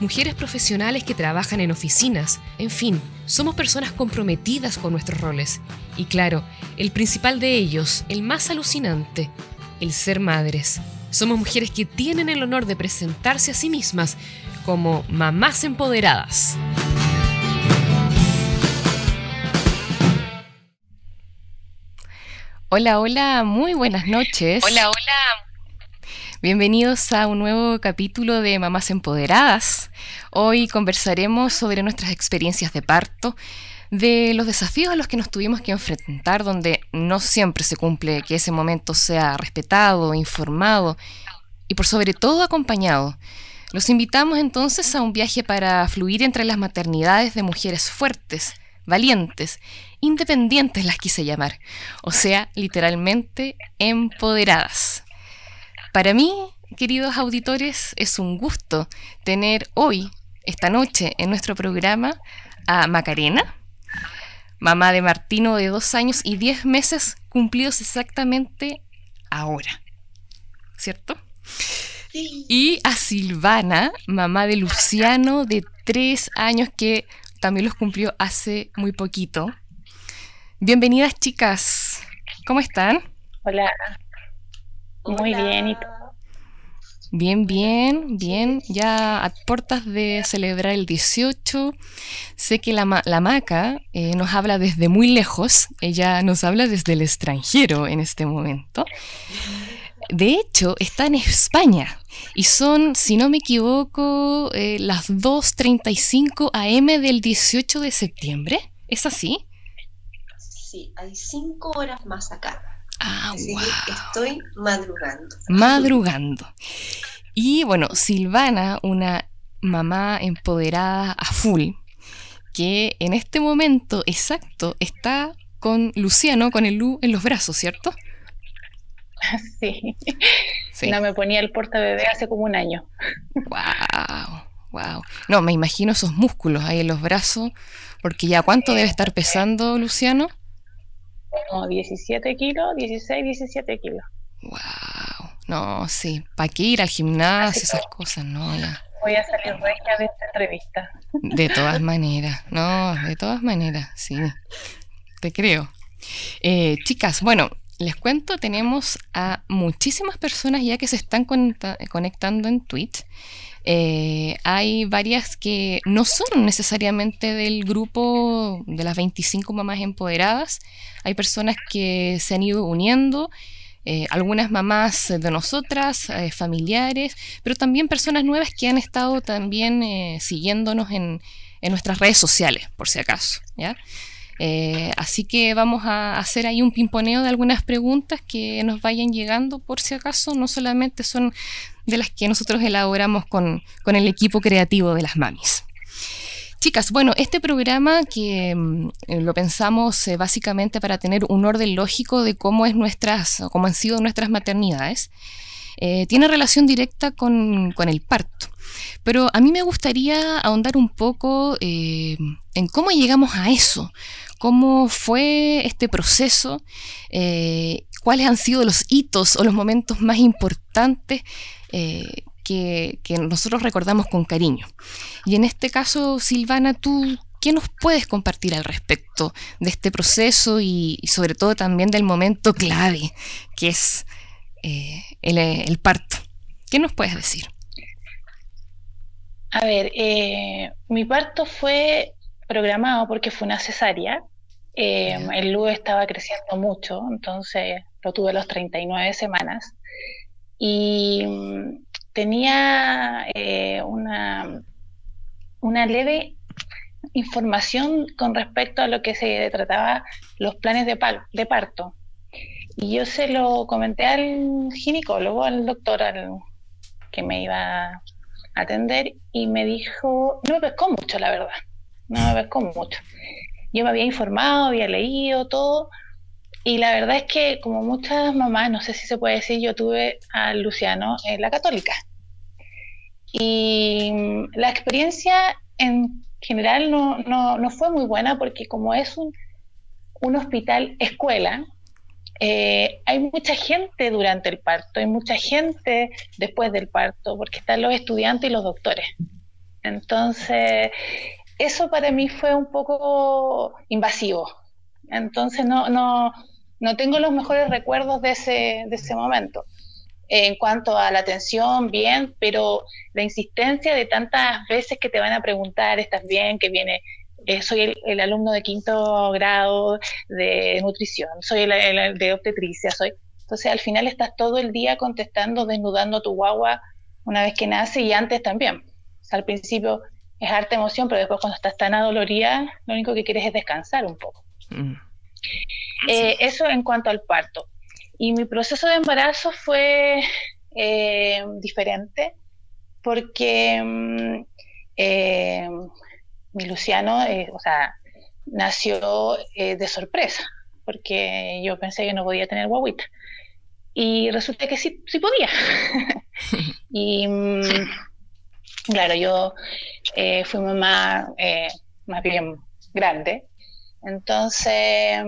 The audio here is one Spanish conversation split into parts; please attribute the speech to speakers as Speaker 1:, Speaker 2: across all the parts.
Speaker 1: mujeres profesionales que trabajan en oficinas, en fin, somos personas comprometidas con nuestros roles. Y claro, el principal de ellos, el más alucinante, el ser madres. Somos mujeres que tienen el honor de presentarse a sí mismas como mamás empoderadas. Hola, hola, muy buenas noches.
Speaker 2: Hola, hola,
Speaker 1: Bienvenidos a un nuevo capítulo de Mamás Empoderadas. Hoy conversaremos sobre nuestras experiencias de parto, de los desafíos a los que nos tuvimos que enfrentar, donde no siempre se cumple que ese momento sea respetado, informado y por sobre todo acompañado. Los invitamos entonces a un viaje para fluir entre las maternidades de mujeres fuertes, valientes, independientes las quise llamar, o sea, literalmente empoderadas. Para mí, queridos auditores, es un gusto tener hoy, esta noche, en nuestro programa a Macarena, mamá de Martino de dos años y diez meses cumplidos exactamente ahora. ¿Cierto? Sí. Y a Silvana, mamá de Luciano de tres años que también los cumplió hace muy poquito. Bienvenidas chicas, ¿cómo están?
Speaker 2: Hola, muy bien, ¿y
Speaker 1: Bien, bien, bien. Ya a puertas de celebrar el 18. Sé que la, Maca eh, nos habla desde muy lejos. Ella nos habla desde el extranjero en este momento. De hecho, está en España y son, si no me equivoco, eh, las 2.35 am del 18 de septiembre. ¿Es así?
Speaker 3: Sí, hay cinco horas más acá.
Speaker 1: Ah,
Speaker 3: estoy madrugando.
Speaker 1: Madrugando. Y bueno, Silvana, una mamá empoderada a full, que en este momento exacto está con Luciano, con el Lu en los brazos, ¿cierto?
Speaker 2: Sí. sí. No me ponía el porta bebé hace como un año.
Speaker 1: Wow, wow. No, me imagino esos músculos ahí en los brazos, porque ya cuánto debe estar pesando Luciano?
Speaker 2: Como 17 kilos, 16, 17 kilos.
Speaker 1: Wow, no, sí, ¿para qué ir al gimnasio, esas cosas? No,
Speaker 2: Voy a salir regia de esta entrevista.
Speaker 1: De todas maneras, no, de todas maneras, sí, te creo. Eh, chicas, bueno, les cuento, tenemos a muchísimas personas ya que se están conectando en Twitch. Eh, hay varias que no son necesariamente del grupo de las 25 mamás empoderadas. Hay personas que se han ido uniendo, eh, algunas mamás de nosotras, eh, familiares, pero también personas nuevas que han estado también siguiéndonos en, en, nuestras redes sociales, por si acaso. ¿ya? Así que vamos a hacer ahí un pimponeo de algunas preguntas que nos vayan llegando por si acaso. No solamente son de las que nosotros elaboramos con, el equipo creativo de las mamis. Chicas, bueno, este programa que mm, lo pensamos eh, básicamente para tener un orden lógico de cómo es nuestras, cómo han sido nuestras maternidades, eh, tiene relación directa con, el parto. Pero a mí me gustaría ahondar un poco eh, en cómo llegamos a eso, cómo fue este proceso, cuáles han sido los hitos o los momentos más importantes eh, que, nosotros recordamos con cariño. Y en este caso, Silvana, ¿tú qué nos puedes compartir al respecto de este proceso y, sobre todo también del momento clave que es eh, el, parto? ¿Qué nos puedes decir?
Speaker 2: A ver, eh, mi parto fue programado porque fue una cesárea. El Lu estaba creciendo mucho, entonces lo tuve a las 39 semanas y mm, tenía eh, una, una leve información con respecto a lo que se trataba los planes de, de parto. Y yo se lo comenté al ginecólogo, al doctor al, que me iba a atender, y me dijo, no me pescó mucho, la verdad, no me pescó mucho. Yo me había informado, había leído todo, y la verdad es que como muchas mamás, no sé si se puede decir, yo tuve a Luciano en la católica. Y la experiencia en general no, no, fue muy buena porque como es un, un hospital escuela, eh, hay mucha gente durante el parto, hay mucha gente después del parto, porque están los estudiantes y los doctores. Entonces, eso para mí fue un poco invasivo. Entonces, no, no, no tengo los mejores recuerdos de ese, de ese momento. En cuanto a la atención, bien, pero la insistencia de tantas veces que te van a preguntar, ¿estás bien? Que viene eh, soy el, alumno de quinto grado de nutrición, soy el, de obstetricia, soy... Entonces al final estás todo el día contestando, desnudando tu guagua una vez que nace y antes también. al principio es harta emoción, pero después cuando estás tan adolorida, lo único que quieres es descansar un poco. Mm. Eh, eso en cuanto al parto. Y mi proceso de embarazo fue eh, diferente porque mm, mi Luciano, eh, o sea, nació eh, de sorpresa, porque yo pensé que no podía tener guaguita. Y resulta que sí, sí podía. y mm, claro, yo eh, fui mamá más bien grande. Entonces,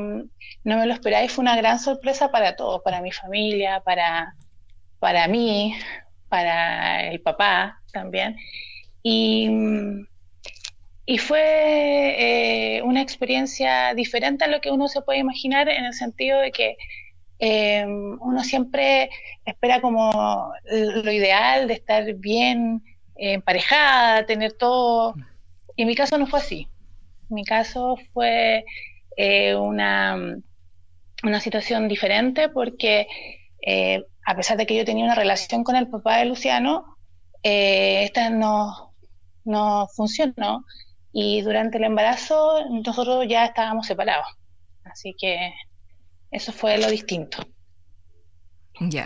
Speaker 2: no me lo esperaba y fue una gran sorpresa para todos, para mi familia, para, para mí, para el papá también. Y y fue eh, una experiencia diferente a lo que uno se puede imaginar en el sentido de que eh, uno siempre espera como lo ideal de estar bien emparejada, tener todo. En mi caso no fue así. En mi caso fue eh, una, una situación diferente porque a pesar de que yo tenía una relación con el papá de Luciano, esta no, no funcionó y durante el embarazo nosotros ya estábamos separados. Así que eso fue lo distinto.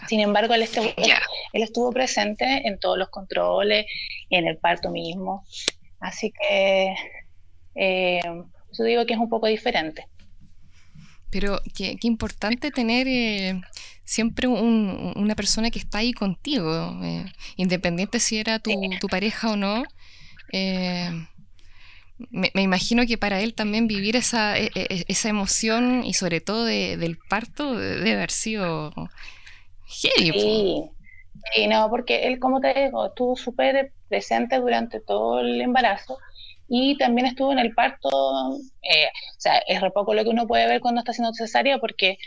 Speaker 2: Sin embargo, él estuvo, él estuvo presente en todos los controles y en el parto mismo. Así que eh, yo digo que es un poco diferente.
Speaker 1: Pero qué, importante tener eh, siempre una persona que está ahí contigo, eh, independiente si era tu, tu pareja o no. Eh, me, imagino que para él también vivir esa, e, e, esa emoción y sobre todo del parto debe haber sido
Speaker 2: heavy. Sí, no, porque él, como te digo, estuvo súper presente durante todo el embarazo y también estuvo en el parto. Eh, o sea, es re poco lo que uno puede ver cuando está haciendo cesárea porque,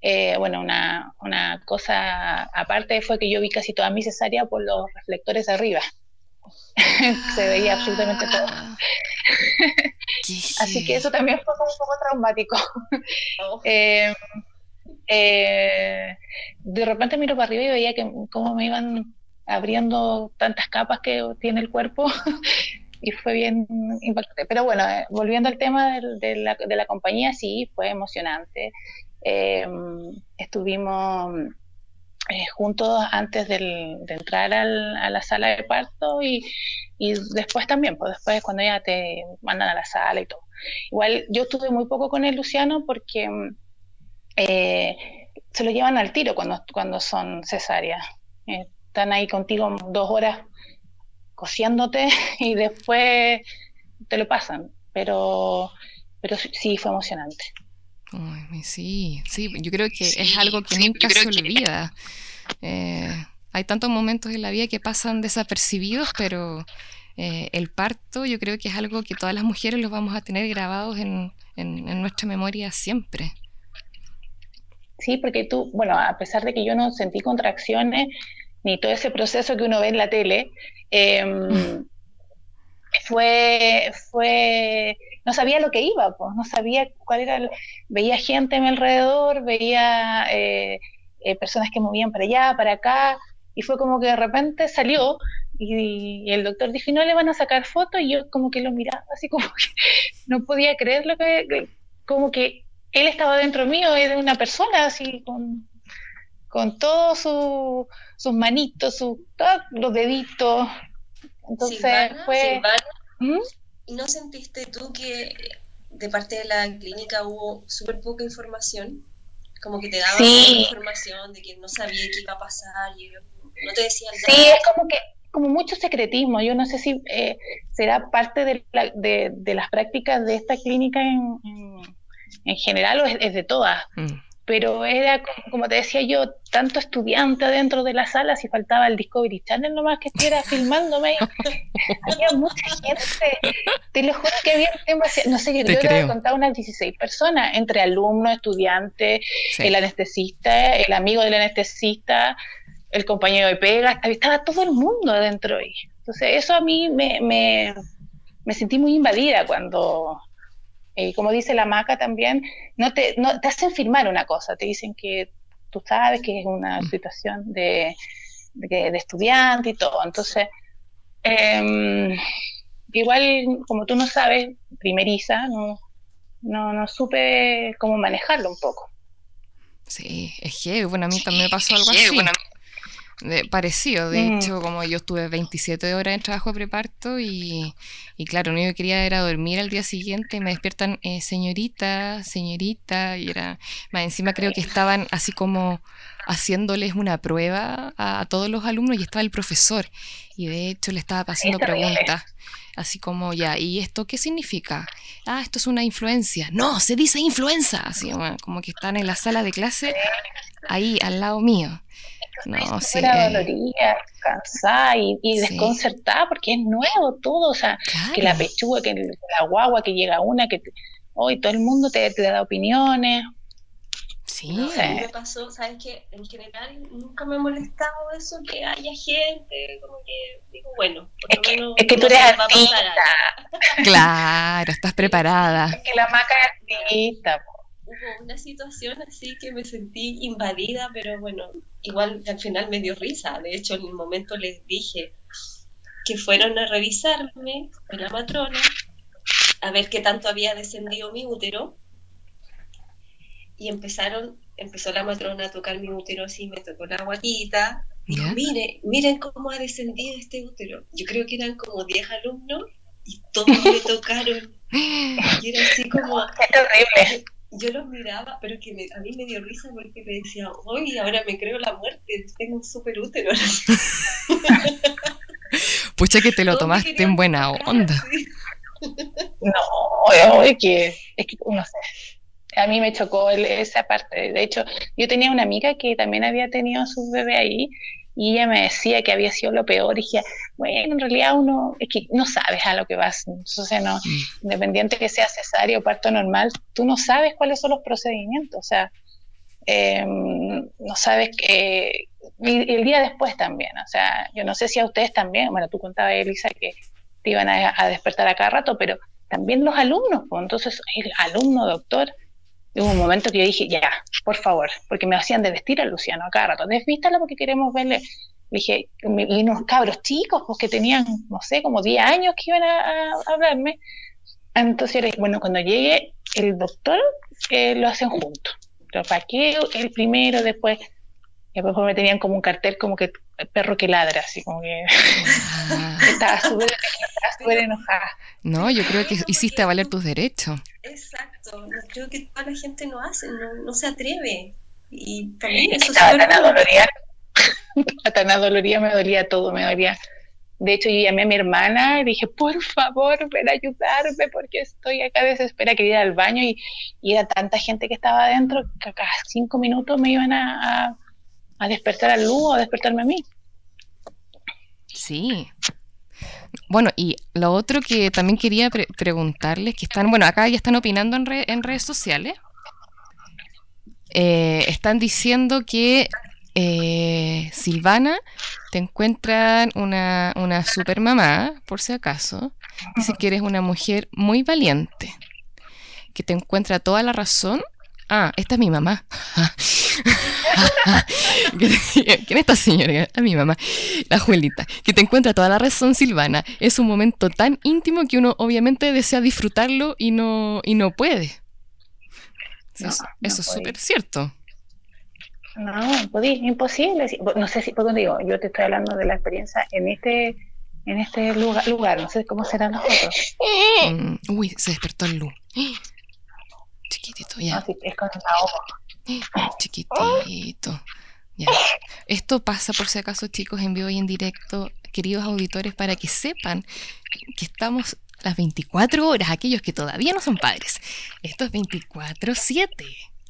Speaker 2: eh, bueno, una, una cosa aparte fue que yo vi casi toda mi cesárea por los reflectores arriba. se veía absolutamente todo. Así que eso también fue un poco traumático. Eh, eh, de repente miro para arriba y veía que cómo me iban abriendo tantas capas que tiene el cuerpo y fue bien impactante. Pero bueno, eh, volviendo al tema de, la, compañía, sí, fue emocionante. estuvimos eh, juntos antes de entrar a la sala de parto y, después también, pues después cuando ya te mandan a la sala y todo. Igual yo estuve muy poco con el Luciano porque eh, se lo llevan al tiro cuando, cuando son cesáreas. Eh, están ahí contigo dos horas cosiéndote y después te lo pasan. Pero, pero sí fue emocionante
Speaker 1: sí, sí, yo creo que es algo que nunca se olvida. Eh, hay tantos momentos en la vida que pasan desapercibidos, pero eh, el parto yo creo que es algo que todas las mujeres los vamos a tener grabados en, nuestra memoria siempre.
Speaker 2: Sí, porque tú, bueno, a pesar de que yo no sentí contracciones ni todo ese proceso que uno ve en la tele, em, fue, fue no sabía lo que iba, pues, no sabía cuál era, veía gente a mi alrededor, veía eh, eh, personas que movían para allá, para acá, y fue como que de repente salió y, el doctor dijo, no le van a sacar fotos, y yo como que lo miraba así como que no podía creer lo que, como que él estaba dentro mío, era una persona así con, con todos sus manitos, sus, los deditos. Entonces fue...
Speaker 3: ¿Y no sentiste tú que de parte de la clínica hubo súper poca información, como que te daban información de que no sabía qué iba a pasar y no te decían
Speaker 2: nada. Sí, es como que como mucho secretismo. Yo no sé si eh, será parte de, de, las prácticas de esta clínica en, en, general o es, de todas. Mm pero era, como te decía yo, tanto estudiante dentro de la sala, si faltaba el Discovery Channel nomás que estuviera filmándome. había mucha gente, te lo juro que había no sé, yo creo que contado unas 16 personas, entre alumnos, estudiantes, el anestesista, el amigo del anestesista, el compañero de pega, estaba todo el mundo adentro ahí. Entonces, eso a mí me, me, me sentí muy invadida cuando eh, como dice la maca también, no te, no, te hacen firmar una cosa, te dicen que tú sabes que es una mm. situación de, de, estudiante y todo. Entonces, em, igual como tú no sabes, primeriza, no, no, no supe cómo manejarlo un poco.
Speaker 1: Sí, es que, bueno, a mí también me pasó algo así parecido, de mm. hecho, como yo estuve 27 horas en trabajo de preparto y, y claro, lo único que quería era dormir al día siguiente y me despiertan, eh, señorita, señorita, y era, más encima creo que estaban así como haciéndoles una prueba a, todos los alumnos y estaba el profesor y de hecho le estaba haciendo preguntas así como ya, ¿y esto qué significa? Ah, esto es una influencia. No, se dice influenza, así como que están en la sala de clase ahí al lado mío.
Speaker 2: No, sí. dolorida, cansada y, desconcertada porque es nuevo todo, o sea, que la pechuga, que la guagua, que llega una, que hoy todo el mundo te, te da opiniones.
Speaker 3: Sí. a mí me pasó, ¿sabes qué? En general nunca me ha molestado eso que haya gente, como que digo, bueno, por lo menos.
Speaker 2: Es que tú eres artista.
Speaker 1: Claro, estás preparada.
Speaker 2: Es que la maca es artista,
Speaker 3: hubo una situación así que me sentí invadida, pero bueno, igual al final me dio risa. De hecho, en el momento les dije que fueron a revisarme con la matrona a ver qué tanto había descendido mi útero. Y empezaron, empezó la matrona a tocar mi útero así, me tocó la guatita. Y mire, miren cómo ha descendido este útero. Yo creo que eran como 10 alumnos y todos me tocaron. Y era así como...
Speaker 2: Es horrible
Speaker 3: yo los miraba, pero que a mí me dio risa porque me decía, hoy ahora me creo la muerte, tengo un súper útero.
Speaker 1: Pucha que te lo tomaste en buena onda.
Speaker 2: No, es que, es que no sé. A mí me chocó esa parte. De hecho, yo tenía una amiga que también había tenido a su bebé ahí y ella me decía que había sido lo peor y dije, bueno, en realidad uno es que no sabes a lo que vas, entonces no, mm. independiente que sea cesárea o parto normal, tú no sabes cuáles son los procedimientos, o sea, em, no sabes que el día después también, o sea, yo no sé si a ustedes también, bueno, tú contabas, Elisa, que te iban a, a despertar a cada rato, pero también los alumnos, pues entonces el alumno doctor hubo un momento que yo dije, ya, por favor, porque me hacían de vestir a Luciano a rato, desvístalo porque queremos verle. Le dije, y unos cabros chicos, pues que tenían, no sé, como 10 años que iban a, hablarme. Entonces, bueno, cuando llegue el doctor, eh, lo hacen juntos. Lo paqueo, el primero, después, y después me tenían como un cartel como que perro que ladra, así como que ah. estaba súper enojada.
Speaker 1: No, yo creo que hiciste valer tus derechos.
Speaker 3: Exacto, creo que toda la gente no hace, no, se atreve. Y también
Speaker 2: eso estaba tan adolorida, tan adolorida, me dolía todo, me dolía. De hecho, yo llamé a mi hermana y dije, por favor, ven a ayudarme porque estoy acá desesperada, quería ir al baño y, y, era tanta gente que estaba adentro que a cada cinco minutos me iban a, a, despertar a Lu o a despertarme a mí.
Speaker 1: Sí, bueno, y lo otro que también quería preguntarles, que están, bueno, acá ya están opinando en, en redes sociales. Eh, están diciendo que eh, Silvana te encuentran una, una super mamá, por si acaso. Dice que eres una mujer muy valiente, que te encuentra toda la razón Ah, esta es mi mamá. ¿Quién es esta señora? A mi mamá, la Juelita. Que te encuentra toda la razón, Silvana. Es un momento tan íntimo que uno obviamente desea disfrutarlo y no, y no puede. eso, es súper cierto.
Speaker 2: No, imposible. No sé si, por digo, yo te estoy hablando de la experiencia en este en este lugar, lugar no sé cómo serán los otros.
Speaker 1: Mm, uy, se despertó el luz. Chiquitito, ya.
Speaker 2: Así es con la
Speaker 1: Chiquitito. Ya. Esto pasa por si acaso, chicos, en vivo y en directo, queridos auditores, para que sepan que estamos las 24 horas, aquellos que todavía no son padres. Esto es 24-7.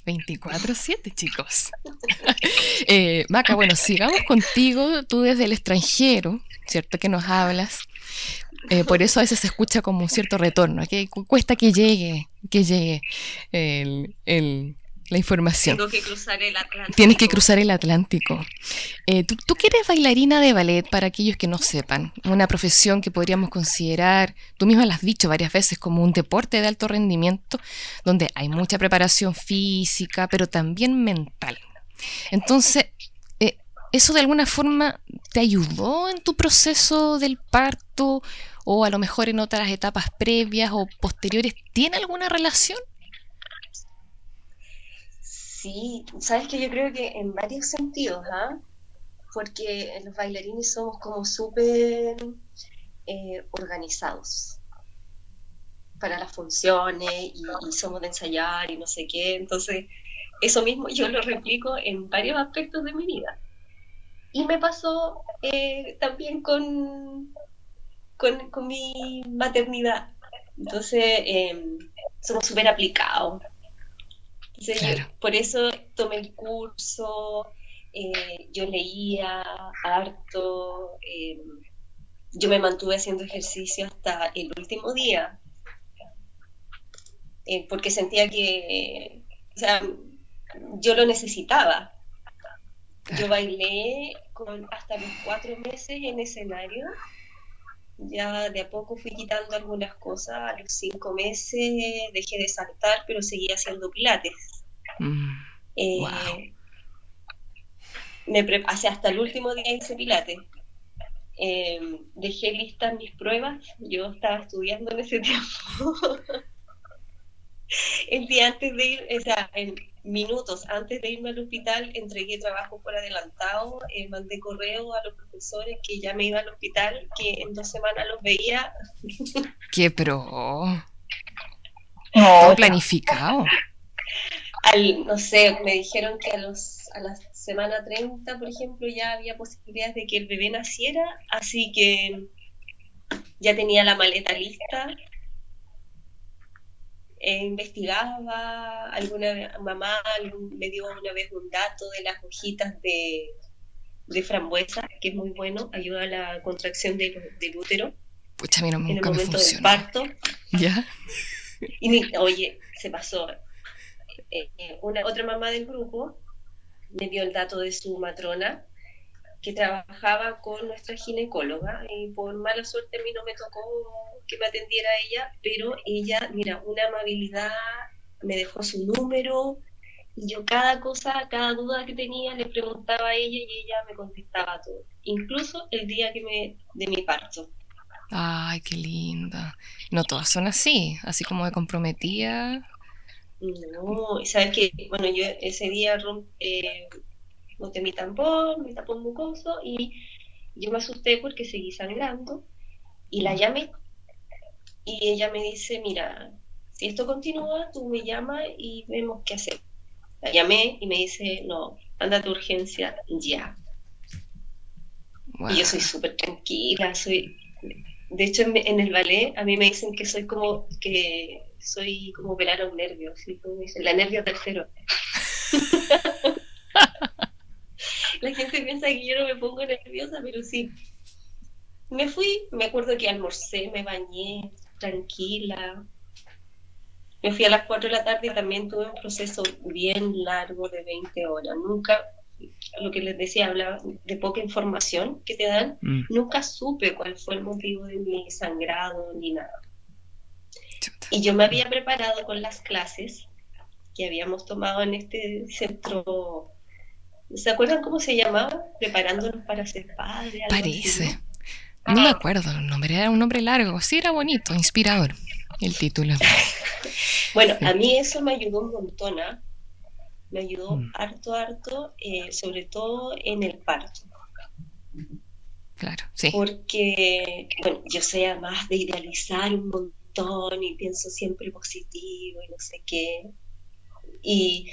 Speaker 1: 24-7, chicos. eh, Maca, bueno, sigamos contigo, tú desde el extranjero, ¿cierto? Que nos hablas. Eh, por eso a veces se escucha como un cierto retorno, que cuesta que llegue, que llegue el, el, la información.
Speaker 3: Tengo que cruzar el Atlántico.
Speaker 1: Tienes que cruzar el Atlántico. Eh, ¿tú, ¿tú, eres bailarina de ballet para aquellos que no sepan? Una profesión que podríamos considerar, tú misma lo has dicho varias veces, como un deporte de alto rendimiento, donde hay mucha preparación física, pero también mental. Entonces, ¿eso de alguna forma te ayudó en tu proceso del parto o a lo mejor en otras etapas previas o posteriores? ¿Tiene alguna relación?
Speaker 3: Sí, sabes que yo creo que en varios sentidos, ¿ah? Porque los bailarines somos como súper eh, organizados para las funciones y, y, somos de ensayar y no sé qué. Entonces, eso mismo yo lo replico en varios aspectos de mi vida. Y me pasó eh, también con, con, con, mi maternidad. Entonces, eh, somos súper aplicados claro. por eso tomé el curso, eh, yo leía harto, eh, yo me mantuve haciendo ejercicio hasta el último día, eh, porque sentía que, o sea, yo lo necesitaba. Yo bailé con hasta los cuatro meses en escenario ya de a poco fui quitando algunas cosas. A los cinco meses dejé de saltar, pero seguía haciendo pilates. Mm, eh, me hasta el último día hice pilates. Eh, dejé listas mis pruebas. Yo estaba estudiando en ese tiempo. el día antes de ir, o sea, en minutos antes de irme al hospital, entregué trabajo por adelantado, eh, mandé correo a los profesores que ya me iba al hospital, que en dos semanas los veía.
Speaker 1: ¡Qué pro! Todo planificado.
Speaker 3: Al, no sé, me dijeron que a, los, a la semana 30, por ejemplo, ya había posibilidades de que el bebé naciera, así que ya tenía la maleta lista eh, investigaba, alguna mamá me dio una vez un dato de las hojitas de, de frambuesa, que es muy bueno, ayuda a la contracción del, del útero.
Speaker 1: Pucha,
Speaker 3: en el momento del parto.
Speaker 1: ¿Ya?
Speaker 3: Y oye, se pasó. Eh, una, otra mamá del grupo me dio el dato de su matrona que trabajaba con nuestra ginecóloga y por mala suerte a mí no me tocó que me atendiera ella, pero ella, mira, una amabilidad, me dejó su número y yo cada cosa, cada duda que tenía le preguntaba a ella y ella me contestaba todo, incluso el día que me de mi parto.
Speaker 1: Ay, qué linda. No todas son así, así como me comprometía.
Speaker 3: No, sabes que, bueno, yo ese día eh, boté mi tampón, mi tampón mucoso y yo me asusté porque seguí sangrando y la llamé y ella me dice, mira, si esto continúa, tú me llamas y vemos qué hacer. La llamé y me dice, no, anda a tu urgencia ya. Y yo soy súper tranquila, soy... De hecho, en, el ballet a mí me dicen que soy como que soy como velar a un nervio, ¿sí? como dicen, la nervio tercero. la gente piensa que yo no me pongo nerviosa, pero sí. Me fui, me acuerdo que almorcé, me bañé, tranquila. Me fui a las 4 de la tarde y también tuve un proceso bien largo de 20 horas. Nunca, lo que les decía, hablaba de poca información que te dan, mm. nunca supe cuál fue el motivo de mi sangrado ni nada. Y yo me había preparado con las clases que habíamos tomado en este centro ¿Se acuerdan cómo se llamaba? Preparándonos para ser padres.
Speaker 1: Parece. ¿no? Me acuerdo el nombre, era un nombre largo. Sí, era bonito, inspirador el título.
Speaker 3: bueno, a mí eso me ayudó un montón, ¿ah? Me ayudó mm. harto, harto, eh, sobre todo en el parto.
Speaker 1: Claro, sí.
Speaker 3: Porque, bueno, yo sé además de idealizar un montón y pienso siempre positivo y no sé qué y,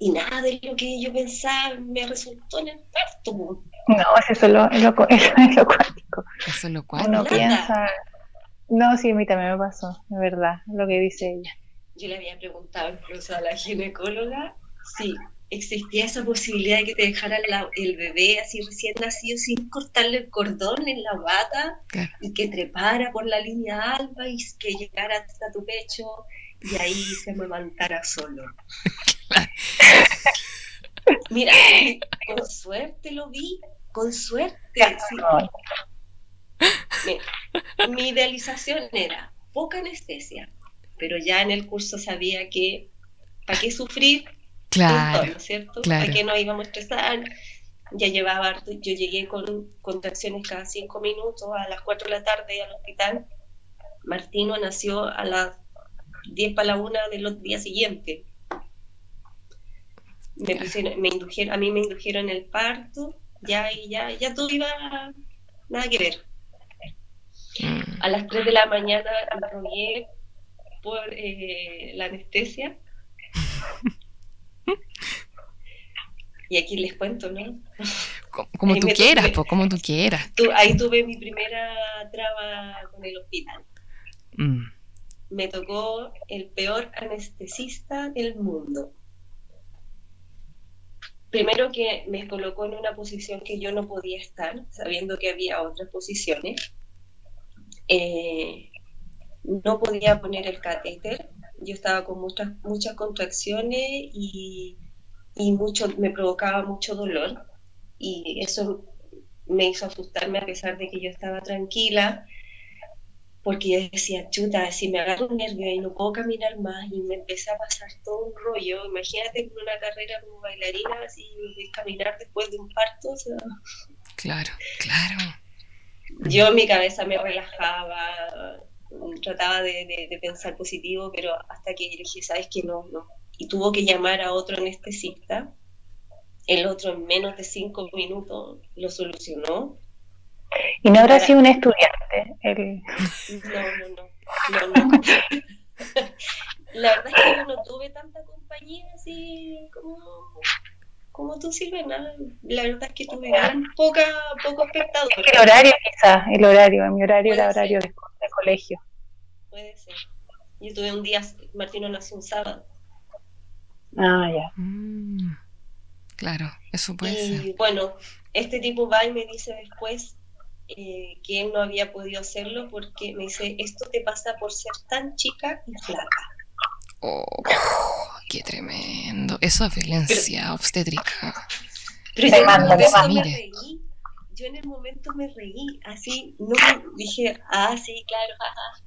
Speaker 3: y nada de lo que yo pensaba me resultó en el parto.
Speaker 2: No, eso es lo, lo, eso es lo cuático.
Speaker 1: Eso es lo
Speaker 2: Uno
Speaker 1: cuático.
Speaker 2: piensa... No, sí, a mí también me pasó, de verdad, lo que dice ella.
Speaker 3: Yo le había preguntado incluso a la ginecóloga si existía esa posibilidad de que te dejaran la- el bebé así recién nacido sin cortarle el cordón en la bata
Speaker 1: Claro.
Speaker 3: y que trepara por la línea alba y que llegara hasta tu pecho y ahí se amamantara solo. Mira, con suerte lo vi, con suerte. sí.
Speaker 2: No,
Speaker 3: Mira, mi idealización era poca anestesia, pero ya en el curso sabía que para qué sufrir
Speaker 1: Claro.
Speaker 3: un tono, ¿cierto?
Speaker 1: claro.
Speaker 3: ¿Para qué nos íbamos a estresar? Ya llevaba harto, yo llegué con contracciones cada cinco minutos a las 4 de la tarde al hospital. Martino nació a las 10 para la una de los días siguientes. Me pusieron, me indujeron, a mí me indujeron el parto, ya y ya, ya todo iba nada que ver.
Speaker 1: Mm,
Speaker 3: A las 3 de la mañana me rogué por eh, la anestesia. Y aquí les cuento, ¿no?
Speaker 1: co- Como
Speaker 3: Ahí
Speaker 1: tú quieras, po, como tú quieras.
Speaker 3: Tu- ahí tuve mi primera traba con el hospital.
Speaker 1: Mm,
Speaker 3: Me tocó el peor anestesista del mundo. Primero que me colocó en una posición que yo no podía estar, sabiendo que había otras posiciones. Eh, no podía poner el catéter. Yo estaba con muchas, contracciones y, y mucho, me provocaba mucho dolor. Y eso me hizo asustarme a pesar de que yo estaba tranquila, porque yo decía, chuta, si me agarro un nervio y no puedo caminar más y me empieza a pasar todo un rollo, imagínate con una carrera como bailarina, así caminar después de un parto, o sea,
Speaker 1: claro, claro.
Speaker 3: yo en mi cabeza me relajaba, trataba de, de- de pensar positivo, pero hasta que dije, sabes que no, no. Y tuvo que llamar a otro anestesista. El otro en menos de cinco minutos lo solucionó.
Speaker 2: Y no habrá sido un estudiante. El...
Speaker 3: No, no, no. no, no. La verdad es que yo no tuve tanta compañía así como, como tú, Silvana. La verdad es que tuve gran poca, poco espectador.
Speaker 2: El horario quizás, el horario. Mi horario era
Speaker 3: ser.
Speaker 2: horario de, de colegio.
Speaker 3: Puede ser. Yo tuve un día, Martino nació un sábado.
Speaker 2: Ah, ya.
Speaker 1: Mm, claro, eso puede ser.
Speaker 3: Y bueno, este tipo va y me dice después eh, que él no había podido hacerlo porque me dice, esto te pasa por ser tan chica y flaca.
Speaker 1: Oh, qué tremendo. Eso es violencia obstétrica.
Speaker 3: Pero yo en el
Speaker 2: mando,
Speaker 3: me
Speaker 1: Mire.
Speaker 3: reí. Yo en el momento me reí, así, no dije, ah, sí, claro, jaja.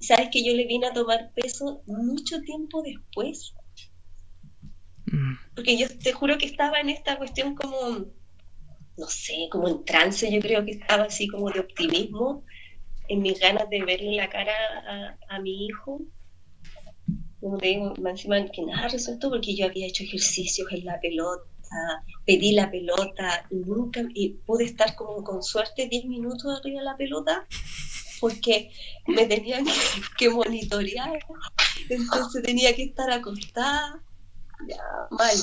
Speaker 3: ¿Sabes que yo le vine a tomar peso mucho tiempo después?
Speaker 1: Mm,
Speaker 3: Porque yo te juro que estaba en esta cuestión como, no sé, como en trance, yo creo que estaba así como de optimismo, en mis ganas de verle la cara a, mi hijo. Como te digo, encima que nada resultó porque yo había hecho ejercicios en la pelota, pedí la pelota y nunca, y pude estar como con suerte 10 minutos arriba de la pelota porque me tenían que, que monitorear, entonces tenía que estar acostada, ya, mal.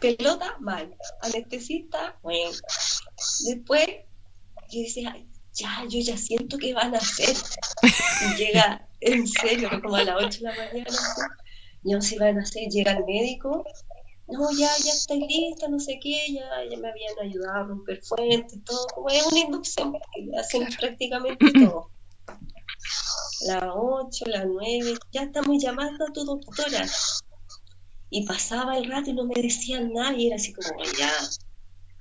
Speaker 3: Pelota, mal. Anestesista, bueno. Después, yo decía, ya, yo ya siento que van a hacer. Y llega, en serio, como a las 8 de la mañana, así, yo si van a hacer, llega el médico, no, ya, ya estoy lista, no sé qué, ya, ya me habían ayudado a romper fuentes, todo, como es una inducción, hacen
Speaker 1: Claro.
Speaker 3: prácticamente todo. Las 8, las 9, ya estamos llamando a tu doctora. Y pasaba el rato y no me decían nada, y era así como, ya,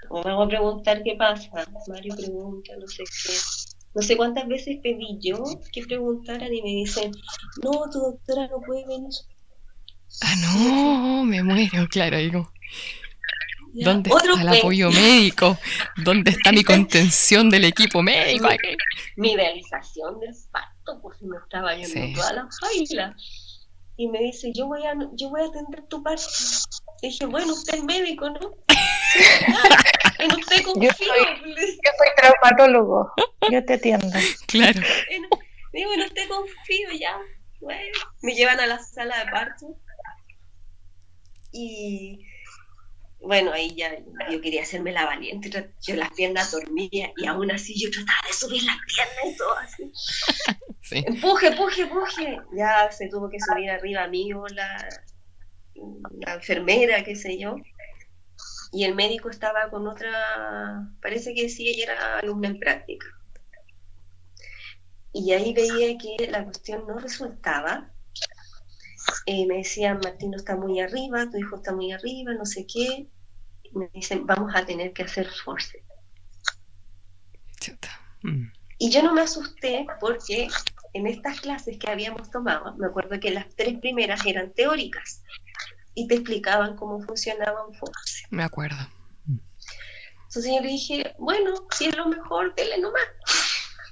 Speaker 3: como vamos a preguntar qué pasa. Mario pregunta, no sé qué. No sé cuántas veces pedí yo que preguntaran y me dicen, no, tu doctora no puede venir.
Speaker 1: Ah, no, me muero, claro. Digo, ¿dónde
Speaker 3: otro
Speaker 1: está el
Speaker 3: pe-
Speaker 1: apoyo médico? ¿Dónde está mi contención del equipo médico? aquí?
Speaker 3: mi realización del parto, porque me estaba yendo
Speaker 1: Sí.
Speaker 3: todas las bailas. Y me dice, yo voy a, yo voy a atender tu parto. Y dije, bueno, usted es médico, ¿no? En usted confío.
Speaker 2: soy- Yo soy traumatólogo. Yo te atiendo.
Speaker 1: Claro.
Speaker 3: en- digo, en usted confío ya. Bueno, me llevan a la sala de parto. Y bueno, ahí ya yo quería hacerme la valiente, yo las piernas dormía y aún así yo trataba de subir las piernas y todo así. Empuje, empuje, empuje. Ya se tuvo que subir arriba amigo la, la enfermera, qué sé yo. Y el médico estaba con otra, parece que sí, ella era alumna en práctica. Y ahí veía que la cuestión no resultaba. Eh, me decían, Martín está muy arriba, tu hijo está muy arriba, no sé qué. me dicen, vamos a tener que hacer force. Mm. Y yo no me asusté porque en estas clases que habíamos tomado, me acuerdo que las tres primeras eran teóricas y te explicaban cómo funcionaba un force.
Speaker 1: Me acuerdo.
Speaker 3: Entonces yo le dije, bueno, si es lo mejor, dele nomás.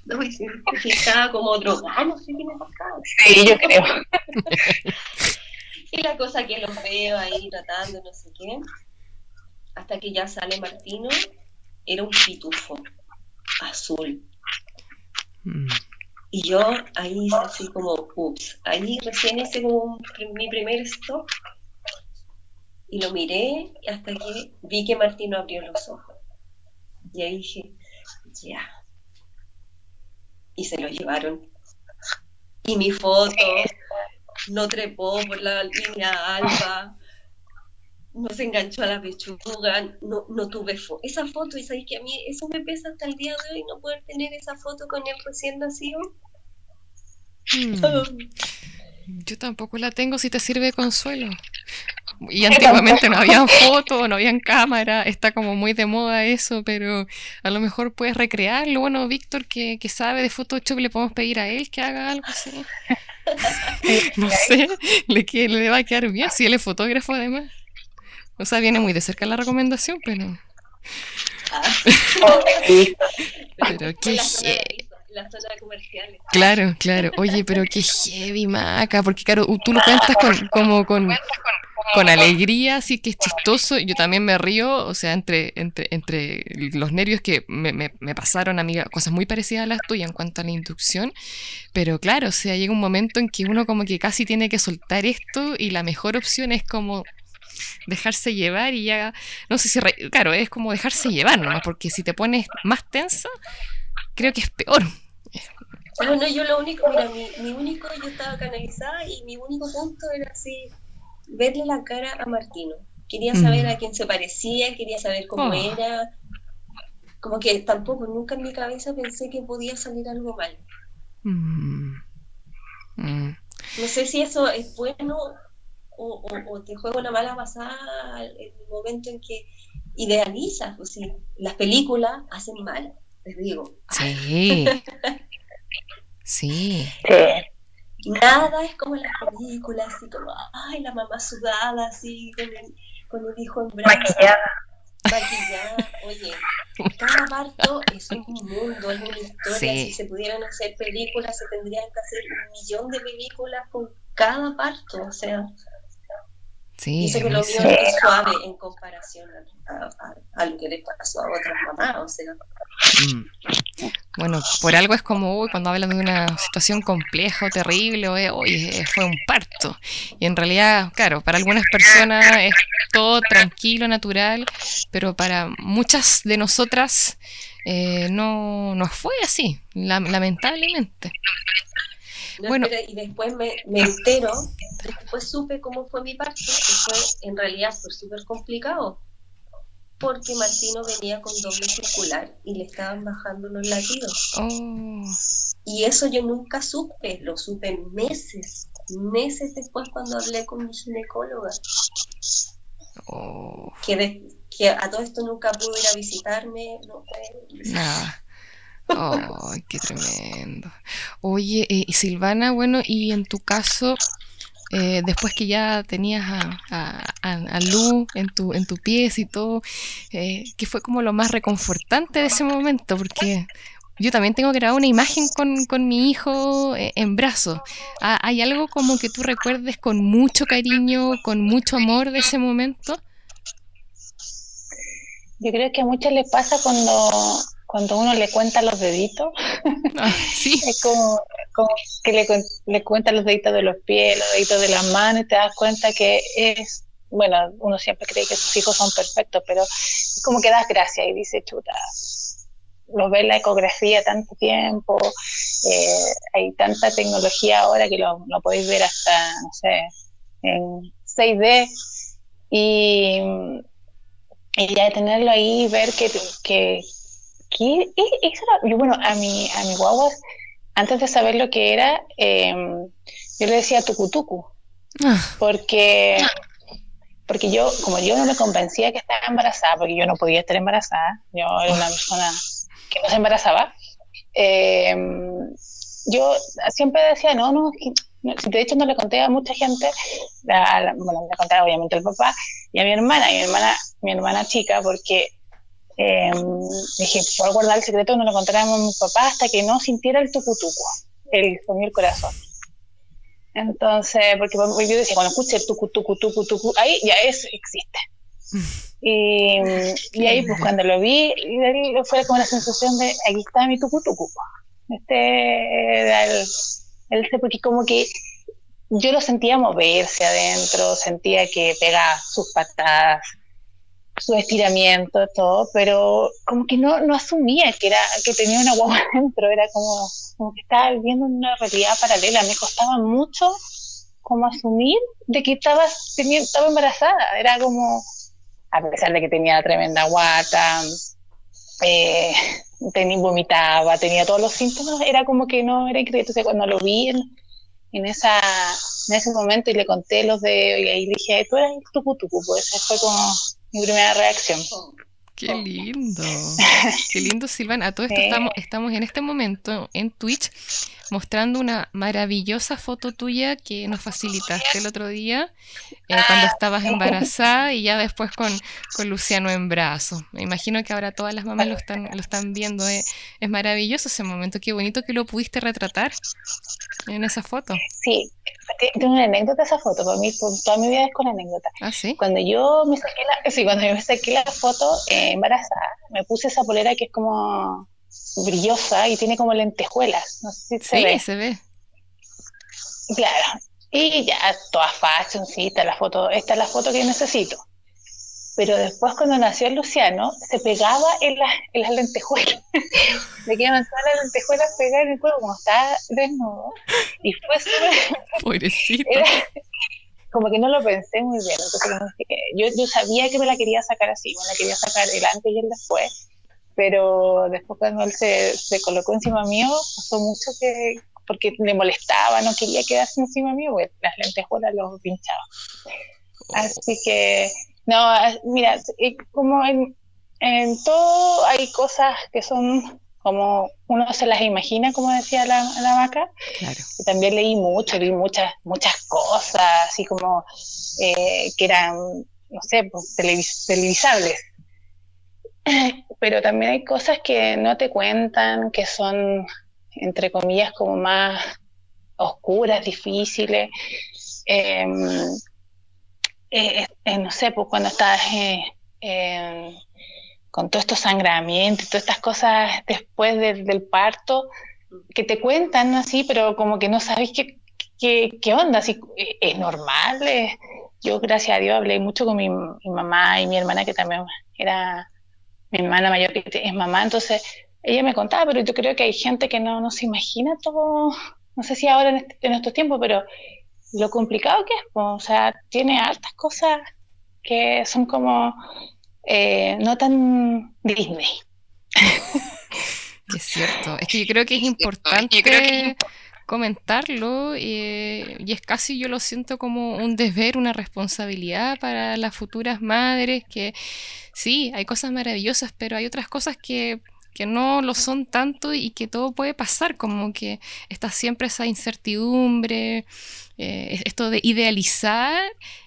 Speaker 3: No, y si estaba como drogado, no sé qué me pasaba.
Speaker 2: Sí, yo creo.
Speaker 3: y la cosa que los veo ahí tratando, no sé qué, hasta que ya sale Martino, era un pitufo azul. Mm. Y yo ahí así como, ups, ahí recién hice como mi primer stop y lo miré hasta que vi que Martino abrió los ojos. Y ahí dije, ya. Y se lo llevaron. Y mi foto no trepó por la línea alba, no se enganchó a la pechuga, no, no tuve foto. Esa foto, y sabéis que a mí eso me pesa hasta el día de hoy, no poder tener esa foto con él recién nacido.
Speaker 1: Hmm. Yo tampoco la tengo si te sirve de consuelo. Y antiguamente no había fotos, no habían cámara, está como muy de moda eso, pero a lo mejor puedes recrearlo. Bueno, Víctor, que, que sabe de Photoshop, le podemos pedir a él que haga algo así. no sé, le, le va a quedar bien si él es fotógrafo además. O sea, viene muy de cerca la recomendación, pero... pero qué
Speaker 3: la zona comercial.
Speaker 1: Claro, claro. Oye, pero qué heavy, maca, porque claro, tú lo cuentas con, como con, con alegría, así que es chistoso. Yo también me río, o sea, entre, entre, entre los nervios que me, me, pasaron a mí cosas muy parecidas a las tuyas en cuanto a la inducción. Pero claro, o sea, llega un momento en que uno como que casi tiene que soltar esto y la mejor opción es como dejarse llevar y ya, no sé si, claro, es como dejarse llevar ¿no? porque si te pones más tensa, creo que es peor.
Speaker 3: No, no, yo lo único, mira, mi, mi, único, yo estaba canalizada y mi único punto era así, verle la cara a Martino. Quería saber mm. a quién se parecía, quería saber cómo oh. era. Como que tampoco, nunca en mi cabeza pensé que podía salir algo mal. Mm. Mm. No sé si eso es bueno o, o, te juega una mala pasada en el momento en que idealizas. Pues sí, las películas hacen mal, les digo.
Speaker 1: Sí. Sí.
Speaker 3: Nada es como las películas, así como, ay, la mamá sudada, así, con el, con el hijo en brazos. Maquillada. Maquillada. Oye, cada parto es un mundo, es una historia. Si se pudieran hacer películas, se tendrían que hacer un millón de películas con cada parto, o sea.
Speaker 1: Sí,
Speaker 3: Dice que lo mío es suave en comparación a, lo que le pasó a otras mamás, o sea. Mm.
Speaker 1: Bueno, por algo es como, uy, cuando hablan de una situación compleja o terrible, o eh, fue un parto. Y en realidad, claro, para algunas personas es todo tranquilo, natural, pero para muchas de nosotras eh, no, no fue así, lamentablemente
Speaker 3: bueno, y después me, me, entero, después supe cómo fue mi parto, que fue en realidad súper complicado, porque Martino venía con doble circular y le estaban bajando los latidos.
Speaker 1: Oh.
Speaker 3: Y eso yo nunca supe, lo supe meses, meses después cuando hablé con mi ginecóloga.
Speaker 1: Oh.
Speaker 3: Que, que a todo esto nunca pudo ir a visitarme. No,
Speaker 1: Nada. ¡Ay, qué tremendo! Oye, eh, Silvana, bueno, y en tu caso, eh, después que ya tenías a, a, Lu en tu, en tu pies y todo, eh, ¿qué fue como lo más reconfortante de ese momento? Porque yo también tengo grabada una imagen con, con mi hijo eh, en brazos. Ah, ¿Hay algo como que tú recuerdes con mucho cariño, con mucho amor de ese momento?
Speaker 2: Yo creo que a muchos les pasa cuando cuando uno le cuenta los deditos,
Speaker 1: ah, ¿sí?
Speaker 2: es como, que le, le cuenta los deditos de los pies, los deditos de las manos, y te das cuenta que es bueno, uno siempre cree que sus hijos son perfectos, pero es como que das gracias y dice, chuta, los ve en la ecografía tanto tiempo, eh, hay tanta tecnología ahora que lo, podéis ver hasta, no sé, en 6D y, y ya tenerlo ahí, ver que, que, que eso yo, bueno, a mi, a mi guagua, antes de saber lo que era, em, yo le decía tucutucu, ah. porque porque yo, como yo no me convencía que estaba embarazada, porque yo no podía estar embarazada, yo era una persona que no se embarazaba, eh, yo siempre decía, no, no, de hecho no le conté a mucha gente, bueno, le conté obviamente al papá y a mi hermana, y mi hermana, mi hermana chica, porque eh, dije, por guardar el secreto no lo contaremos a mi papá hasta que no sintiera el tucutuco, el sonido del corazón. Entonces, porque yo decía, cuando escuché tucu, tucu, tucu, tucu, ahí ya es, existe. Y, y ahí, pues cuando lo vi, fue como la sensación de, aquí está mi tucu, tucu. Este era el, el, porque como que yo lo sentía moverse adentro, sentía que pegaba sus patadas, su estiramiento, todo, pero como que no, no asumía que era que tenía una guagua adentro, era como, como que estaba viviendo una realidad paralela. Me costaba mucho como asumir de que estaba, tenía, estaba embarazada. Era como, a pesar de que tenía tremenda guata, eh, tenía, vomitaba, tenía todos los síntomas, era como que no era increíble. Entonces cuando lo vi en, esa, en ese momento y le conté los de, y ahí dije, tú eres el tucutucu, pues fue como mi primera reacción.
Speaker 1: Qué lindo. Qué lindo, Silvan. A todo esto estamos, estamos en este momento en Twitch mostrando una maravillosa foto tuya que nos facilitaste el otro día eh, cuando estabas embarazada y ya después con, con, Luciano en brazos. Me imagino que ahora todas las mamás lo están, lo están viendo. Eh. Es maravilloso ese momento. Qué bonito que lo pudiste retratar en esa foto.
Speaker 2: Sí, tengo una anécdota esa foto. Para mí, toda mi vida es con anécdota.
Speaker 1: ¿Ah, sí?
Speaker 2: Cuando yo me saqué la, sí, cuando yo me saqué la foto eh, embarazada, me puse esa polera que es como brillosa y tiene como lentejuelas. No sé si se ve.
Speaker 1: se ve.
Speaker 2: Claro. Y ya, toda fashioncita, la foto, esta es la foto que necesito. Pero después cuando nació Luciano, se pegaba en, en las lentejuelas. Le quedaban todas las lentejuelas pegadas en el cuerpo como estaba desnudo. Y fue súper...
Speaker 1: Pobrecito.
Speaker 2: como que no lo pensé muy bien. Entonces, yo, yo sabía que me la quería sacar así, me la quería sacar el antes y el después pero después cuando él se, se colocó encima mío, pasó mucho que, porque le molestaba, no quería quedarse encima mío, porque las lentejuelas lo pinchaba. Así que, no, mira, como en, en todo hay cosas que son como uno se las imagina, como decía la, la vaca.
Speaker 1: Claro.
Speaker 2: Y también leí mucho, leí muchas, muchas cosas, así como eh, que eran, no sé, pues, televisables pero también hay cosas que no te cuentan, que son, entre comillas, como más oscuras, difíciles. Em, eh, eh, no sé, pues cuando estás eh, con todo estos sangramientos, todas estas cosas después del parto, que te cuentan así, pero como que no sabes qué, qué, onda, si es normal. yo, gracias a Dios, hablé mucho con mi mamá y mi hermana, que también era mi hermana mayor que es mamá, entonces ella me contaba, pero yo creo que hay gente que no, no se imagina todo, no sé si ahora en, este, estos tiempos, pero lo complicado que es, o sea, tiene altas cosas que son como eh, no tan Disney.
Speaker 1: es cierto, es que yo creo que es importante comentarlo eh, y es casi yo lo siento como un deber, una responsabilidad para las futuras madres que sí, hay cosas maravillosas, pero hay otras cosas que, no lo son tanto y que todo puede pasar, como que está siempre esa incertidumbre, eh, esto de idealizar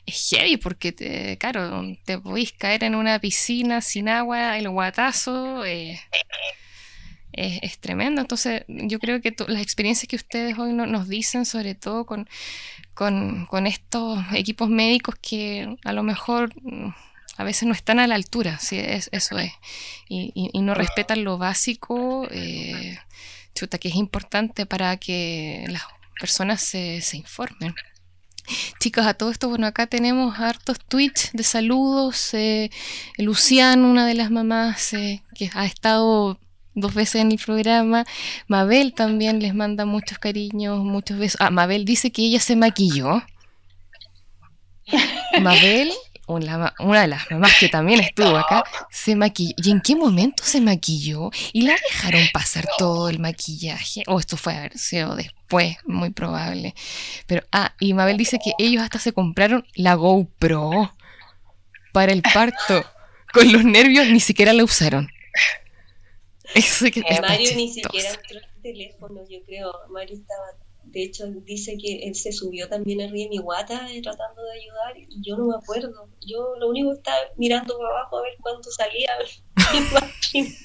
Speaker 1: es heavy porque, te, claro, te podéis caer en una piscina sin agua, el guatazo. Eh, es, tremendo. Entonces, yo creo que las experiencias que ustedes hoy nos dicen, sobre todo con, con, estos equipos médicos que a lo mejor mm, a veces no están a la altura, sí, es, eso es, y, no respetan lo básico, eh, chuta, que es importante para que las personas se, se informen. chicos, a todo esto, bueno, acá tenemos hartos tweets de saludos. Eh, Luciano, una de las mamás eh, que ha estado dos veces en el programa. Mabel también les manda muchos cariños, muchos besos. Ah, Mabel dice que ella se maquilló. Mabel una, de las mamás que también estuvo acá, se maquilló. ¿Y en qué momento se maquilló? ¿Y la dejaron pasar todo el maquillaje? O esto fue haber sido después, muy probable. Pero, ah, y Mabel dice que ellos hasta se compraron la GoPro para el parto. Con los nervios ni siquiera la usaron.
Speaker 3: Eso que eh, Mario ni siquiera entró el teléfono, yo creo. Mario estaba de hecho, dice que él se subió también arriba de mi guata eh, tratando de ayudar y yo no me acuerdo. Yo lo único que estaba mirando para abajo a ver cuánto salía.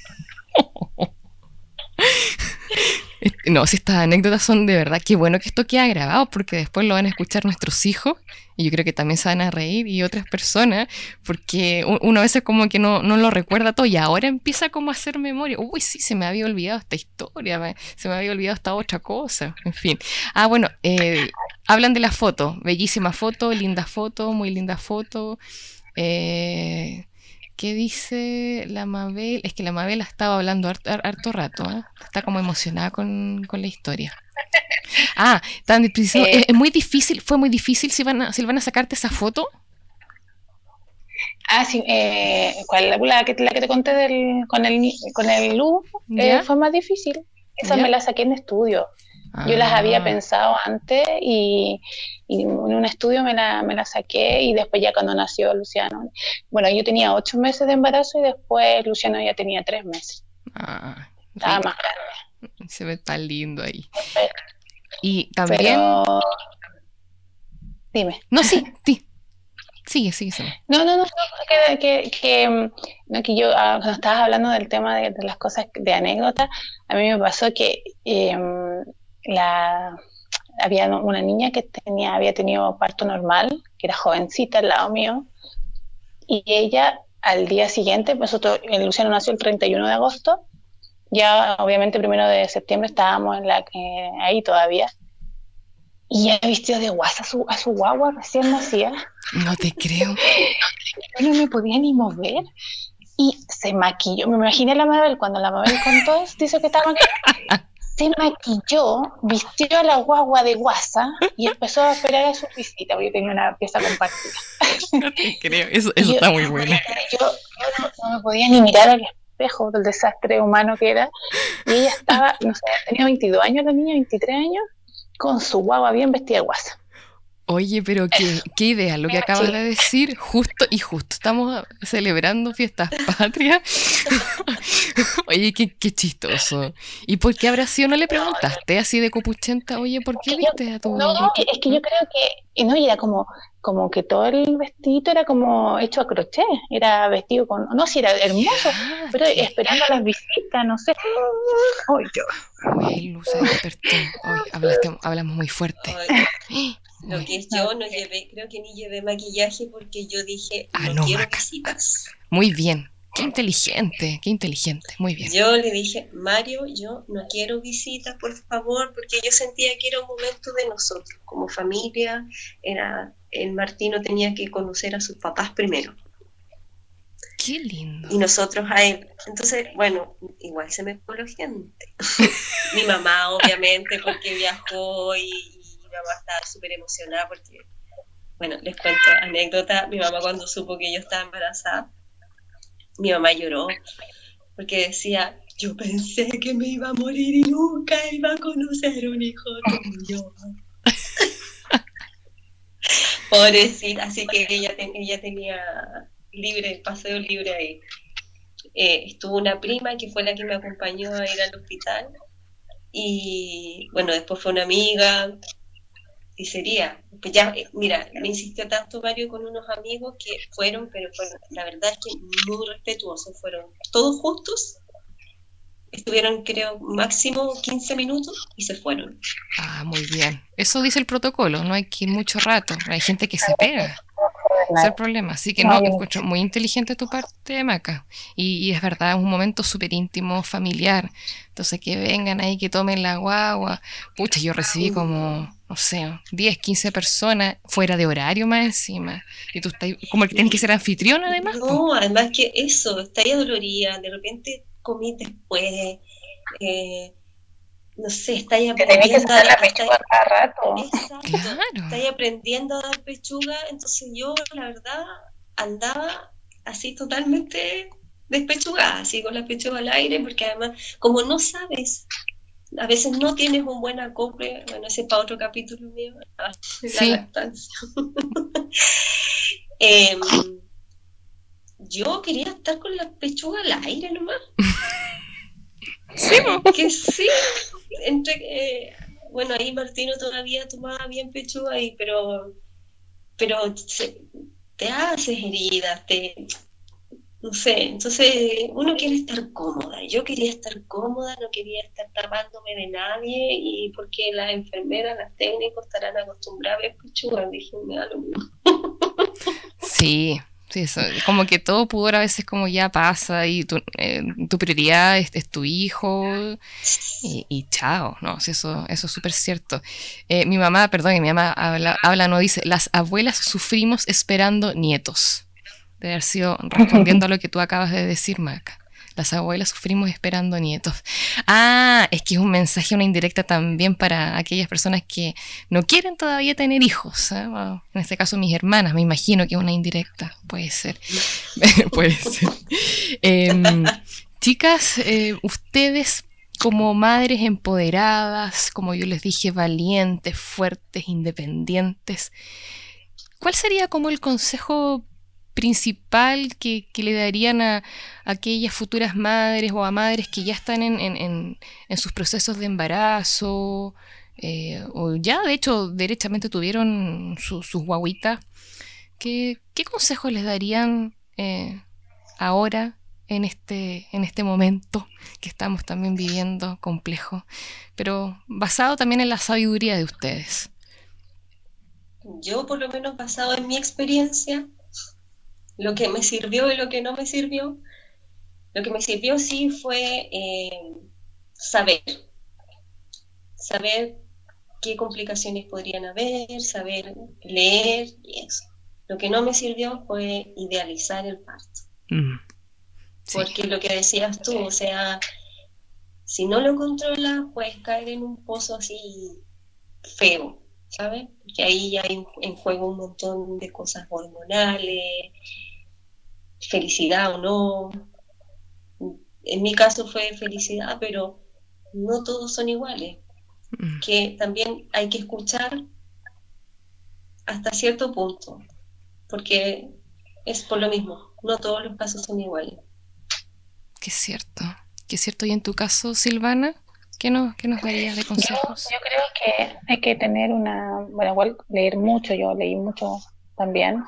Speaker 1: No, si estas anécdotas son de verdad, qué bueno que esto queda grabado porque después lo van a escuchar nuestros hijos y yo creo que también se van a reír y otras personas porque uno a veces como que no, no lo recuerda todo y ahora empieza como a hacer memoria. Uy, sí, se me había olvidado esta historia, se me había olvidado esta otra cosa, en fin. Ah, bueno, eh, hablan de la foto, bellísima foto, linda foto, muy linda foto. Eh, ¿Qué dice la Mabel? Es que la Mabel estaba hablando harto, rato, ¿eh? está como emocionada con, la historia. Ah, tan, eh, es, muy difícil, fue muy difícil si van a, si van a sacarte esa foto.
Speaker 2: Ah, sí, eh, ¿cuál, la, que, la que te conté del, con el, con el luz eh, fue más difícil. Esa me la saqué en estudio. Yo las había ah. pensado antes y, en un estudio me la, me la saqué y después ya cuando nació Luciano. Bueno, yo tenía ocho meses de embarazo y después Luciano ya tenía tres meses. Ah, Estaba más grande.
Speaker 1: Se ve tan lindo ahí. y también...
Speaker 2: Dime.
Speaker 1: No, sí, sí. Sigue, sigue, sigue.
Speaker 2: No, no, no, que, que, que, no, que yo, ah, cuando estabas hablando del tema de, las cosas de anécdota, a mí me pasó que eh, la, había una niña que tenía, había tenido parto normal, que era jovencita al lado mío, y ella al día siguiente, nosotros, el Luciano nació el 31 de agosto, ya obviamente primero de septiembre estábamos en la, eh, ahí todavía, y ya vistió de guasa a su, a su guagua recién nacida.
Speaker 1: No te creo.
Speaker 2: Yo no me podía ni mover. Y se maquilló. Me imaginé la Mabel cuando la Mabel contó, dice que estaba se maquilló, vistió a la guagua de guasa y empezó a esperar a su visita, porque tenía una pieza compartida.
Speaker 1: No te creo, eso, está muy bueno.
Speaker 2: Yo, no, me podía ni mirar al espejo del desastre humano que era, y ella estaba, no sé, tenía 22 años la niña, 23 años, con su guagua bien vestida de guasa.
Speaker 1: Oye, pero qué, qué idea lo que acabas de decir, justo y justo. Estamos celebrando fiestas patrias. oye, qué, qué, chistoso. ¿Y por qué habrá sido? ¿No le preguntaste así de copuchenta? Oye, ¿por qué viste a tu.?
Speaker 2: No, es que yo creo que. No, era como, como que todo el vestido era como hecho a crochet. Era vestido con. No, sí, era hermoso. Ah, pero esperando a las visitas, no sé. Ay, yo.
Speaker 1: Uy, Luz se despertó. Hoy hablamos muy fuerte.
Speaker 3: Lo que es yo no llevé, creo que ni llevé maquillaje porque yo dije, ah, no, quiero visitas.
Speaker 1: Muy bien, qué inteligente, qué inteligente, muy bien.
Speaker 3: Yo le dije, Mario, yo no quiero visitas, por favor, porque yo sentía que era un momento de nosotros, como familia, era, el Martino tenía que conocer a sus papás primero.
Speaker 1: Qué lindo.
Speaker 3: Y nosotros a él. Entonces, bueno, igual se me coló gente. Mi mamá, obviamente, porque viajó y, mamá estaba súper emocionada porque, bueno, les cuento anécdota, mi mamá cuando supo que yo estaba embarazada, mi mamá lloró porque decía, yo pensé que me iba a morir y nunca iba a conocer un hijo tuyo. Pobrecita, así que ella, ella tenía libre, paseo libre ahí. Eh, estuvo una prima que fue la que me acompañó a ir al hospital y bueno, después fue una amiga, y sería, pues ya, eh, mira, me insistió tanto Mario con unos amigos que fueron, pero fueron, la verdad es que muy respetuosos, fueron todos justos, estuvieron creo máximo 15 minutos y se fueron.
Speaker 1: Ah, muy bien. Eso dice el protocolo, no hay que ir mucho rato, hay gente que se pega. Ese es el problema. Así que no, escucho muy inteligente tu parte, Maca. Y, es verdad, es un momento súper íntimo, familiar. Entonces, que vengan ahí, que tomen la guagua. Pucha, yo recibí como, no sé, 10, 15 personas fuera de horario más encima. Y tú estás como que tienes que ser anfitrión además.
Speaker 3: No, además que eso, está ahí adolorida, de repente comí después. Eh, no sé, estáis aprendiendo a dar pechuga cada rato. Exacto, aprendiendo a dar pechuga, entonces yo la verdad andaba así totalmente despechugada, así con la pechuga al aire, porque además, como no sabes, a veces no tienes un buen acople, bueno, ese es para otro capítulo mío, la lactancia. Em, yo quería estar con la pechuga al aire nomás. Sí, que sí. Entre, bueno, ahí Martino todavía tomaba bien pechuga ahí, pero, pero te haces heridas, te, no sé, entonces uno quiere estar cómoda. Yo quería estar cómoda, no quería estar tapándome de nadie y porque las enfermeras, las técnicos estarán acostumbradas a ver pechuga, dije, me lo mismo.
Speaker 1: Sí, como que todo pudor a veces como ya pasa y tu, eh, prioridad es, tu hijo y, chao, ¿no? eso, eso es súper cierto. Eh, mi mamá, perdón, mi mamá habla, habla, no dice, las abuelas sufrimos esperando nietos. De haber sido respondiendo a lo que tú acabas de decir, Maca. Las abuelas sufrimos esperando nietos. Ah, es que es un mensaje, una indirecta también para aquellas personas que no quieren todavía tener hijos. ¿eh? en este caso, mis hermanas, me imagino que es una indirecta. Puede ser. Puede ser. Em, chicas, eh, ustedes como madres empoderadas, como yo les dije, valientes, fuertes, independientes, ¿cuál sería como el consejo principal que, le darían a, aquellas futuras madres o a madres que ya están en, sus procesos de embarazo eh, o ya de hecho derechamente tuvieron sus guaguitas? ¿Qué, ¿Qué consejos les darían eh, ahora en este, en este momento que estamos también viviendo complejo, pero basado también en la sabiduría de ustedes?
Speaker 3: Yo por lo menos basado en mi experiencia, lo que me sirvió y lo que no me sirvió. Lo que me sirvió sí fue eh, saber, saber qué complicaciones podrían haber, saber leer y eso. Lo que no me sirvió fue idealizar el parto. Mm. Porque lo que decías tú, o sea, si no lo controlas, puedes caer en un pozo así feo, ¿sabes? Porque ahí ya hay en juego un montón de cosas hormonales, felicidad o no. En mi caso fue felicidad, pero no todos son iguales. Mm. Que también hay que escuchar hasta cierto punto, porque es por lo mismo, no todos los casos son iguales.
Speaker 1: Que es cierto, que es cierto. Y en tu caso, Silvana, ¿qué nos, qué nos darías de consejos?
Speaker 2: Yo, creo que hay que tener una, bueno, igual leer mucho, yo leí mucho también,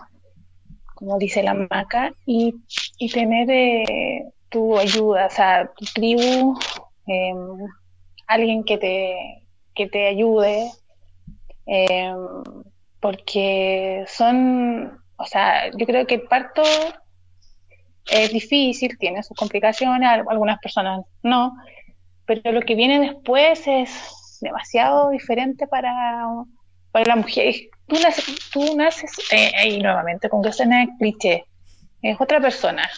Speaker 2: como dice la maca, y, y tener eh, tu ayuda, o sea, tu tribu, em, alguien que te, que te ayude, em, porque son, o sea, yo creo que el parto es difícil, tiene sus complicaciones, algunas personas no, pero lo que viene después es demasiado diferente para, para la mujer tú naces, tú naces eh, ahí nuevamente, con que suena cliché, es otra persona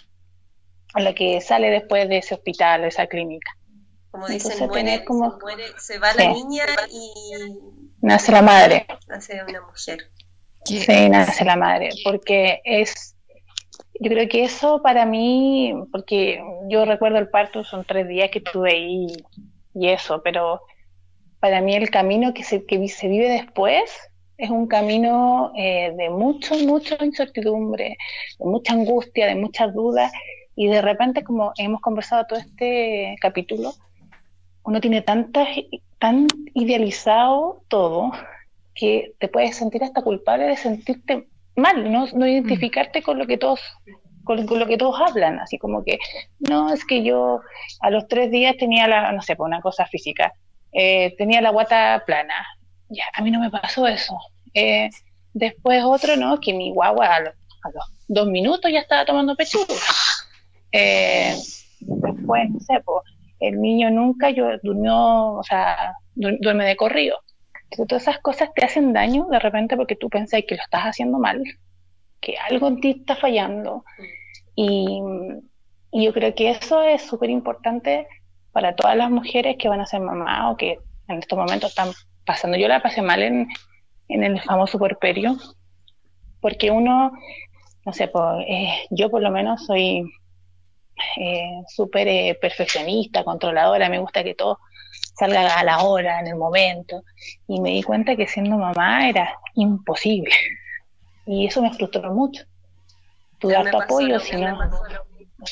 Speaker 2: a la que sale después de ese hospital, de esa clínica.
Speaker 3: Como dicen, muere, como, se, muere, se, va la niña y...
Speaker 2: Nace la madre.
Speaker 3: Nace una mujer.
Speaker 2: Sí, nace la madre, porque es... Yo creo que eso para mí, porque yo recuerdo el parto, son tres días que estuve ahí y eso, pero para mí el camino que se, que se vive después es un camino eh, de mucho, mucha incertidumbre, de mucha angustia, de muchas dudas, y de repente, como hemos conversado todo este capítulo, uno tiene tantas, tan idealizado todo que te puedes sentir hasta culpable de sentirte mal, no, no identificarte con lo que todos con, lo que todos hablan, así como que, no, es que yo a los tres días tenía la, no sé, por una cosa física, eh, tenía la guata plana, ya, a mí no me pasó eso. Eh, Después otro, ¿no? Que mi guagua a los, dos minutos ya estaba tomando pechuga. Eh, después, no sé, pues, el niño nunca yo, durmió, o sea, duerme de corrido. Entonces, todas esas cosas te hacen daño de repente porque tú pensás que lo estás haciendo mal, que algo en ti está fallando. Y, y yo creo que eso es súper importante para todas las mujeres que van a ser mamá o que en estos momentos están pasando. Yo la pasé mal en, en el famoso puerperio, porque uno, no sé, pues, eh, yo por lo menos soy eh, súper eh, perfeccionista, controladora, me gusta que todo salga a la hora, en el momento, y me di cuenta que siendo mamá era imposible, y eso me frustró mucho. Harto apoyo, si no...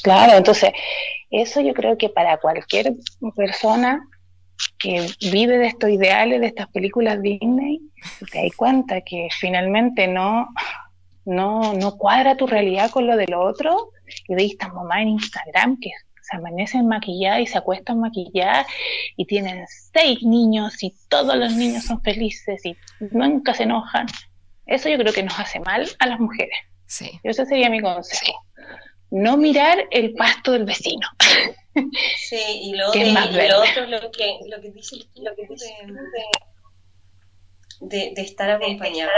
Speaker 2: Claro, entonces, eso yo creo que para cualquier persona que vive de estos ideales, de estas películas Disney, te das cuenta que finalmente no, no, no cuadra tu realidad con lo del otro, y veis estas mamás en Instagram que se amanecen maquilladas y se acuestan maquilladas y tienen seis niños y todos los niños son felices y nunca se enojan. Eso yo creo que nos hace mal a las mujeres. Sí. Ese sería mi consejo. No mirar el pasto del vecino.
Speaker 3: Sí, y lo, otro, lo que, lo que dice, lo que dice de, de, estar acompañado.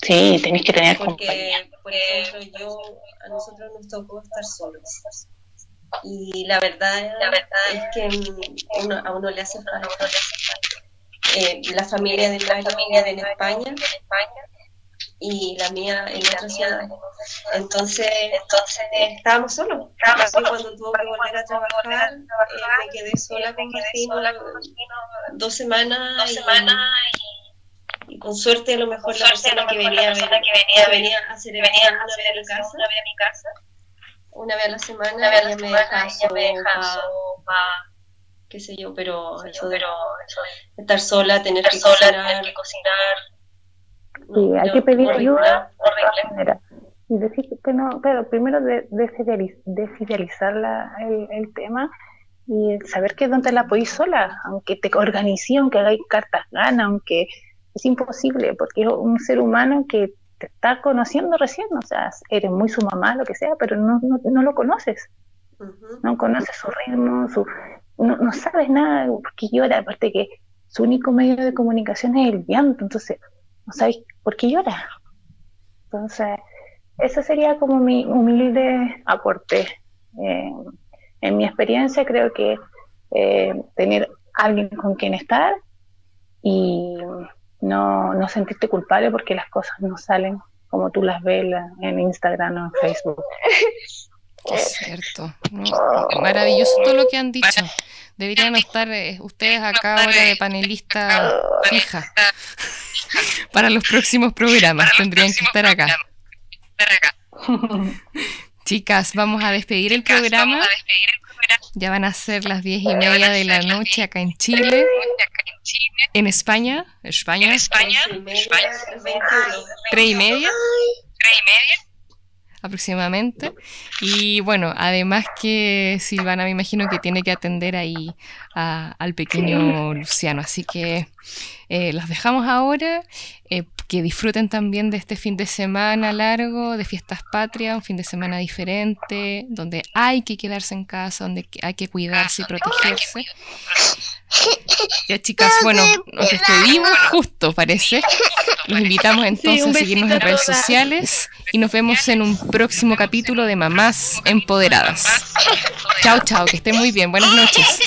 Speaker 2: Sí, tenéis que tener
Speaker 3: Porque, compañía. por ejemplo, yo, a nosotros nos tocó estar solos. Y la verdad, la verdad es que uno, a uno le hace falta. Eh, la familia de mi familia en España, y la mía en otra ciudad. Entonces, entonces estábamos solos. Así cuando tuvo que volver a trabajar, eh, me quedé sola con dos semanas, dos semanas y, con suerte a lo mejor la persona que venía, que venía, a hacer venía una vez a mi casa, una vez a mi casa, una vez a la semana, ella me deja sopa, qué sé yo, pero, eso, pero estar sola, tener que cocinar,
Speaker 2: Sí, hay que pedir ayuda. Y decir que no, claro, primero de, desfidelizar el, el, tema y saber que donde la podéis sola, aunque te organice, aunque hagáis cartas ganas, aunque es imposible, porque es un ser humano que te está conociendo recién, o sea, eres muy su mamá, lo que sea, pero no, no, lo conoces. No conoces su ritmo, su, no, no sabes nada, porque llora, aparte que su único medio de comunicación es el llanto, entonces no sabéis por qué llora. Entonces, ese sería como mi humilde aporte. Eh, en mi experiencia creo que eh, tener alguien con quien estar y no, no, sentirte culpable porque las cosas no salen como tú las ves en Instagram o en Facebook.
Speaker 1: Es cierto. maravilloso todo lo que han dicho. Deberían estar eh, ustedes acá ahora de panelista fija para los próximos programas. Tendrían que estar acá. Chicas, vamos a despedir el programa. Ya van a ser las diez y media de la noche acá en Chile. En España. España. España. Tres y media. Tres y media aproximadamente. Y bueno, además que Silvana me imagino que tiene que atender ahí al pequeño Luciano. Así que eh, los dejamos ahora. Eh, que disfruten también de este fin de semana largo, de fiestas patrias, un fin de semana diferente, donde hay que quedarse en casa, donde hay que cuidarse y protegerse. Ya chicas, bueno, nos despedimos justo, parece. Los invitamos entonces a seguirnos en redes sociales y nos vemos en un próximo capítulo de Mamás Empoderadas. Chao, chao, que estén muy bien. Buenas noches.